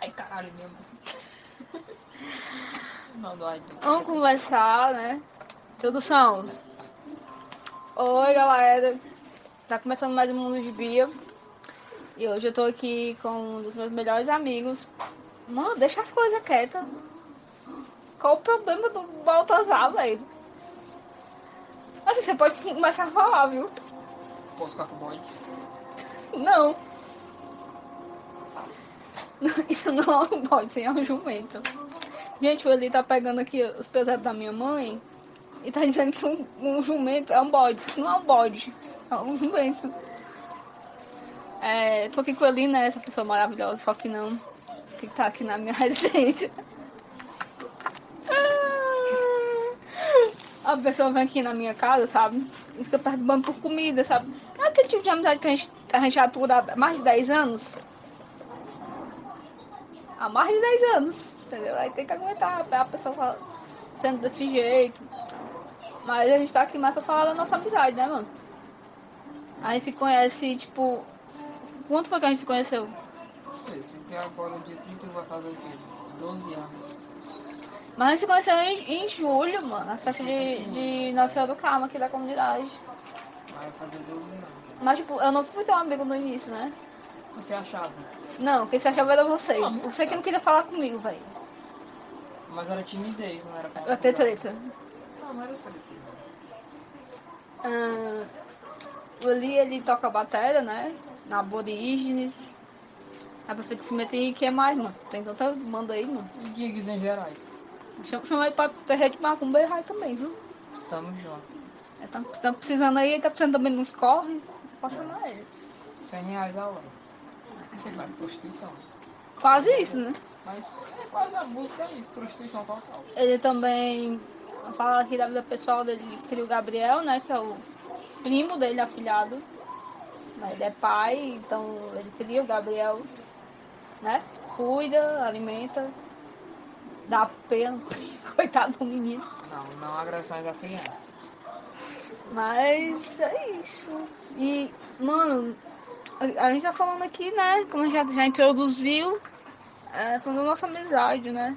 Ai, caralho, mesmo. Não dói. Vamos conversar, né? Introdução. Oi, galera. Tá começando mais um Mundo de Bia. E hoje eu tô aqui com um dos meus melhores amigos. Mano, deixa as coisas quietas. Qual o problema do Baltazar, velho? Assim, você pode começar a falar, viu? Posso ficar com o bode? Não. Isso não é um bode, isso é um jumento. Gente, o Eli tá pegando aqui os pesados da minha mãe e tá dizendo que um, um jumento é um bode. Não é um bode, é um jumento. É, tô aqui com o Eli, né? Essa pessoa maravilhosa, só que não. Que tá aqui na minha residência. A pessoa vem aqui na minha casa, sabe? E fica perturbando por comida, sabe? É aquele tipo de amizade que a gente, a gente atua há mais de 10 anos. Há mais de 10 anos, entendeu? Aí tem que aguentar a pessoa fala, sendo desse jeito. Mas a gente tá aqui mais pra falar da nossa amizade, né, mano? A gente se conhece, tipo. Quanto foi que a gente se conheceu? Não sei, sei que agora o dia 30 vai fazer o quê? 12 anos. Mas a gente se conheceu em, em julho, mano, na festa de, de Nossa Senhora do Carmo aqui da comunidade. Vai fazer 12 anos. Mas, tipo, eu não fui teu amigo no início, né? Você achava? Não, quem se achava era você. Você que não queria falar comigo, velho. Mas era timidez, não era Eu ter treta. Não, não era treta. Ah, o Eli, ele toca bateria, né? Na Aborígenes. A prefeita se meter em que mais, mano? Tem tanta banda aí, mano. E gigs em gerais? Chama, chama aí pra terreiro de macumba e raio também, viu? Tamo junto. É, tá, tá precisando aí, tá precisando também uns corre. Pode chamar ele. 100 reais a hora. Você faz prostituição. Quase isso, né? Mas é quase a música é isso, prostituição total. Ele também fala aqui da vida pessoal dele, ele cria o Gabriel, né? Que é o primo dele, afilhado. Mas Ele é pai, então ele cria o Gabriel, né? Cuida, alimenta, dá pena, coitado do menino. Não, não agressões a criança. Mas é isso. E, mano, a, gente tá falando aqui, né? Como a gente já, já introduziu, é, nossa amizade, né?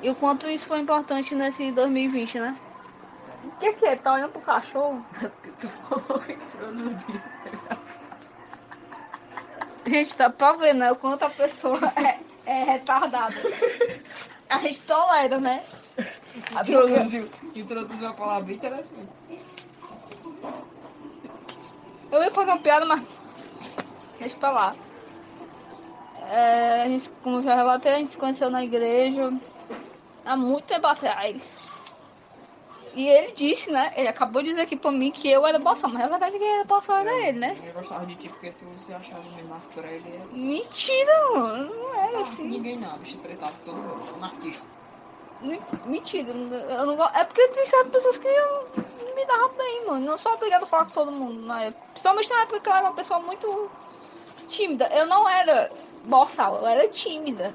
E o quanto isso foi importante nesse 2020, né? O que, que é? Tá olhando pro cachorro? tu falou introduzir. Gente, tá pra ver, né? O quanto a pessoa é, é retardada. A gente tolera, né? Introduziu. Introduziu a palavra interessante. Eu ia fazer uma piada, mas. Deixa pra lá. É, a gente, como já relatei, a gente se conheceu na igreja há muito tempo atrás. E ele disse, né? Ele acabou de dizer aqui pra mim que eu era boçal, mas na verdade quem era boçal era ele, né? Eu gostava de ti porque tu se achava meio por ele. é- Mentira, mano. Não era Não, assim. Ninguém não, bicho tretava todo mundo. Um artista. Mentira. Eu não gosto. É porque tem certas pessoas que eu não me dava bem, mano. Não sou obrigada a falar com todo mundo na época. Principalmente na época que eu era uma pessoa muito tímida. Eu não era boçal, eu era tímida.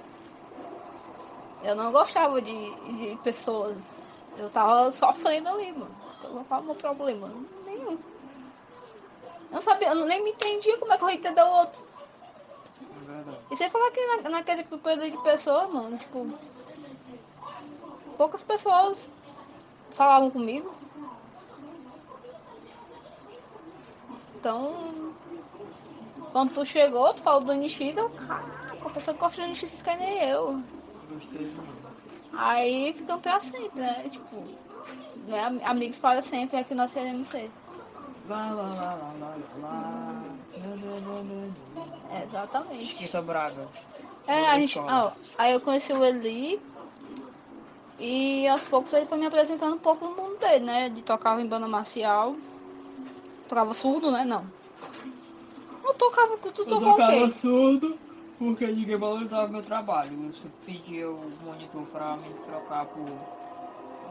Eu não gostava de, de pessoas. Eu tava sofrendo ali, mano. Então, qual é o meu problema? Nenhum. Eu não sabia, eu nem me entendia como é que eu ia entender o outro. E sem falar que na, naquele grupo ali de pessoas, mano, tipo. Poucas pessoas falavam comigo. Então. Quando tu chegou, tu falou do Nishida, eu, caraca, a pessoa que gosta do Nishida que nem eu. Aí ficam pra sempre, né? Tipo. Né? am- Amigos para sempre, é que nós queremos ser. Lá, lá, lá, lá, lá, lá. É, exatamente. Chiquita Braga. É, a gente. Ó, aí eu conheci o Eli. E aos poucos ele foi me apresentando um pouco no mundo dele, né? Ele tocava em banda marcial. Tocava surdo, né? Não. Eu tocava. Tu Eu tocava quê? surdo porque ninguém valorizava meu trabalho. Eu pedia o monitor pra me trocar por,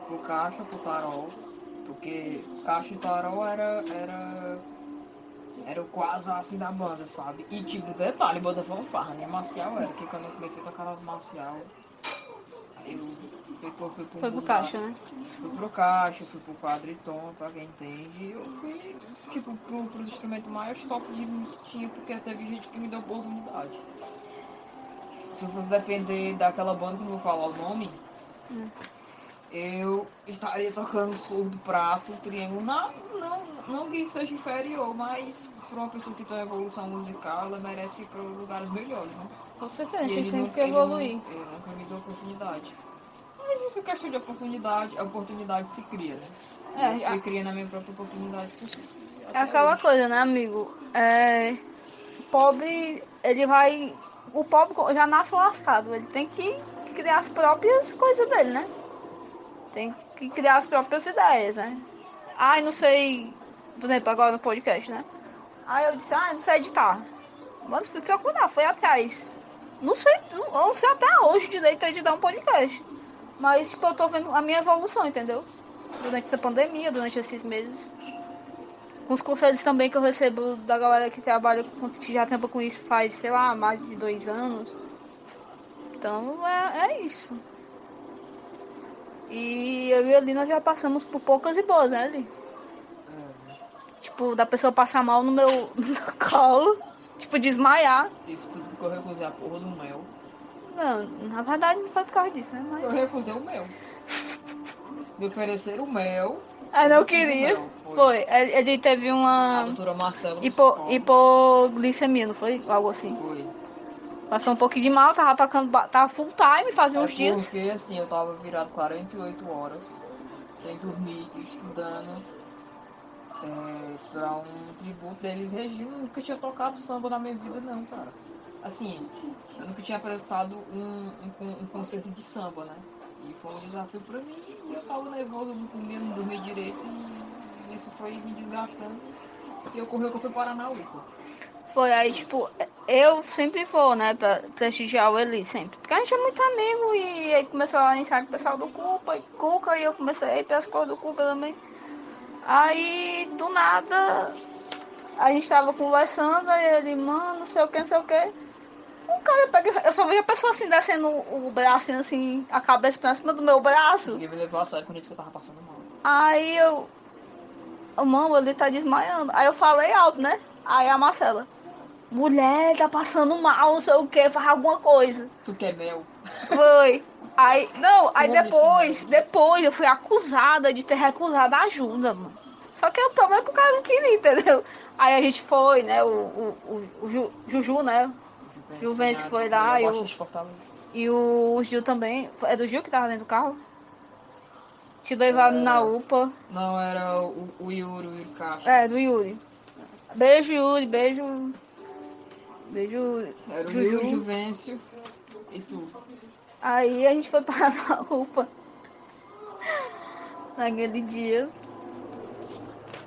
por caixa, por tarol. Porque caixa e tarol era, era, era o quase assim da banda, sabe? E tipo, detalhe, banda fanfarra, né? Marcial era, que quando eu comecei a tocar nas marcial, aí eu fui, fui, fui pro Foi pro caixa, né? Fui pro caixa, fui pro quadriton, pra quem entende. Eu fui, tipo, pro, pros instrumentos mais top que tinha, porque teve gente que me deu oportunidade. se eu fosse depender daquela banda que não vou falar o nome, Hum. eu estaria tocando surdo, prato, triângulo. Não, não, não que isso seja inferior, mas para uma pessoa que tem uma evolução musical, ela merece ir para lugares melhores, né? Com certeza, a gente tem nunca- que evoluir. Ele nunca me deu oportunidade. Mas isso é questão de oportunidade, a oportunidade se cria, né? É, eu já- fui criando a minha própria oportunidade. É aquela hoje. coisa, né, amigo? É, o pobre, ele vai. O pobre já nasce lascado. Ele tem que criar as próprias coisas dele, né? Tem que criar as próprias ideias, né? Ai, não sei. Por exemplo, agora no podcast, né? Aí eu disse, ah, não sei editar. Mano, fui procurar, foi atrás. Não sei, não, não sei até hoje direito editar um podcast. Mas, tipo, eu tô vendo a minha evolução, entendeu? Durante essa pandemia, durante esses meses com os conselhos também que eu recebo da galera que trabalha com, que já tampa com isso faz, sei lá, mais de dois anos. Então é, é isso. E eu e a Lina já passamos por poucas e boas, né, Li? É, Tipo, da pessoa passar mal no meu, no meu colo, tipo, desmaiar. isso tudo porque eu recusei a porra do mel. Não, na verdade não foi por causa disso, né? Eu Mas. recusei o mel. Me ofereceram o mel. Ah, eu não queria. mel, foi. Foi. Ele ele teve A uma doutora Marcela. hipo, hipoglicemia, não foi? Algo assim. Foi. Passou um pouquinho de mal, tava tocando, tava full time, fazia É uns dias. porque assim, eu tava virado 48 horas, sem dormir, estudando, é, pra um tributo deles. Regina eu nunca tinha tocado samba na minha vida não, cara. Assim, eu nunca tinha prestado um, um, um concerto de samba, né? E foi um desafio pra mim, e eu tava nervoso, não comia, não dormia direito, e isso foi me desgastando. E ocorreu que eu fui parar na UPA. Foi aí, tipo, eu sempre vou, né, pra prestigiar o Eli, sempre. Porque a gente é muito amigo e aí começou a iniciar com o pessoal do Cuca, e Cuca, e eu comecei a ir pelas coisas do Cuca também. Aí, do nada, a gente tava conversando, aí ele, mano, não sei o que, não sei o que. O cara pega, eu só vejo a pessoa assim, descendo o braço, assim, a cabeça pra cima do meu braço. Ninguém me levou a sério quando eu disse que eu tava passando mal. Aí eu. Ô, Mano, ele tá desmaiando. Aí eu falei alto, né? Aí a Marcela. Mulher, tá passando mal, não sei o que, faz alguma coisa. Tu quer mel? Foi. Aí, não, aí Como depois, assim, depois eu fui acusada de ter recusado a ajuda, mano. Só que o problema é que o cara não queria, entendeu? Aí a gente foi, né? O, o, o, o Ju- Juju, né? Juventus foi lá e o-. E o Gil também. É do Gil que tava dentro do carro? Te levaram É. na UPA. Não, era o, o Yuri, o Yuri Castro. É, do Yuri. Beijo, Yuri, beijo. Beijo, Era o Juju. Yuri Juvencio e tu. Aí a gente foi parar na UPA. Naquele dia.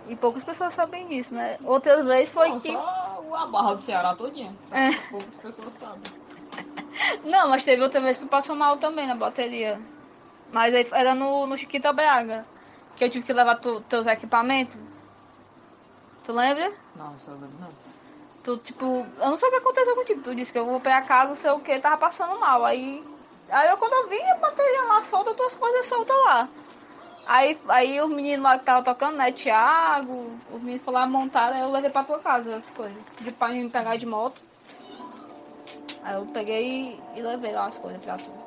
E poucas pessoas sabem disso, né? Outras vezes foi Não, que. só a barra do Ceará todinha. Sabe? É. Poucas pessoas sabem. Não, mas teve outra vez que tu passou mal também na bateria. Mas aí era no, no Chiquita Braga. Que eu tive que levar tu, teus equipamentos. Tu lembra? Não, eu lembro não. Tu, tipo, eu não sei o que aconteceu contigo. Tu disse que eu vou pra casa, não sei o que, tava passando mal. Aí, aí eu, quando eu vi a bateria lá solta, tuas coisas soltas lá. Aí, aí os meninos lá que estavam tocando, né? Thiago, os meninos lá montar, aí eu levei pra tua casa as coisas. De pai me pegar de moto. Aí eu peguei e levei lá as coisas pra tu.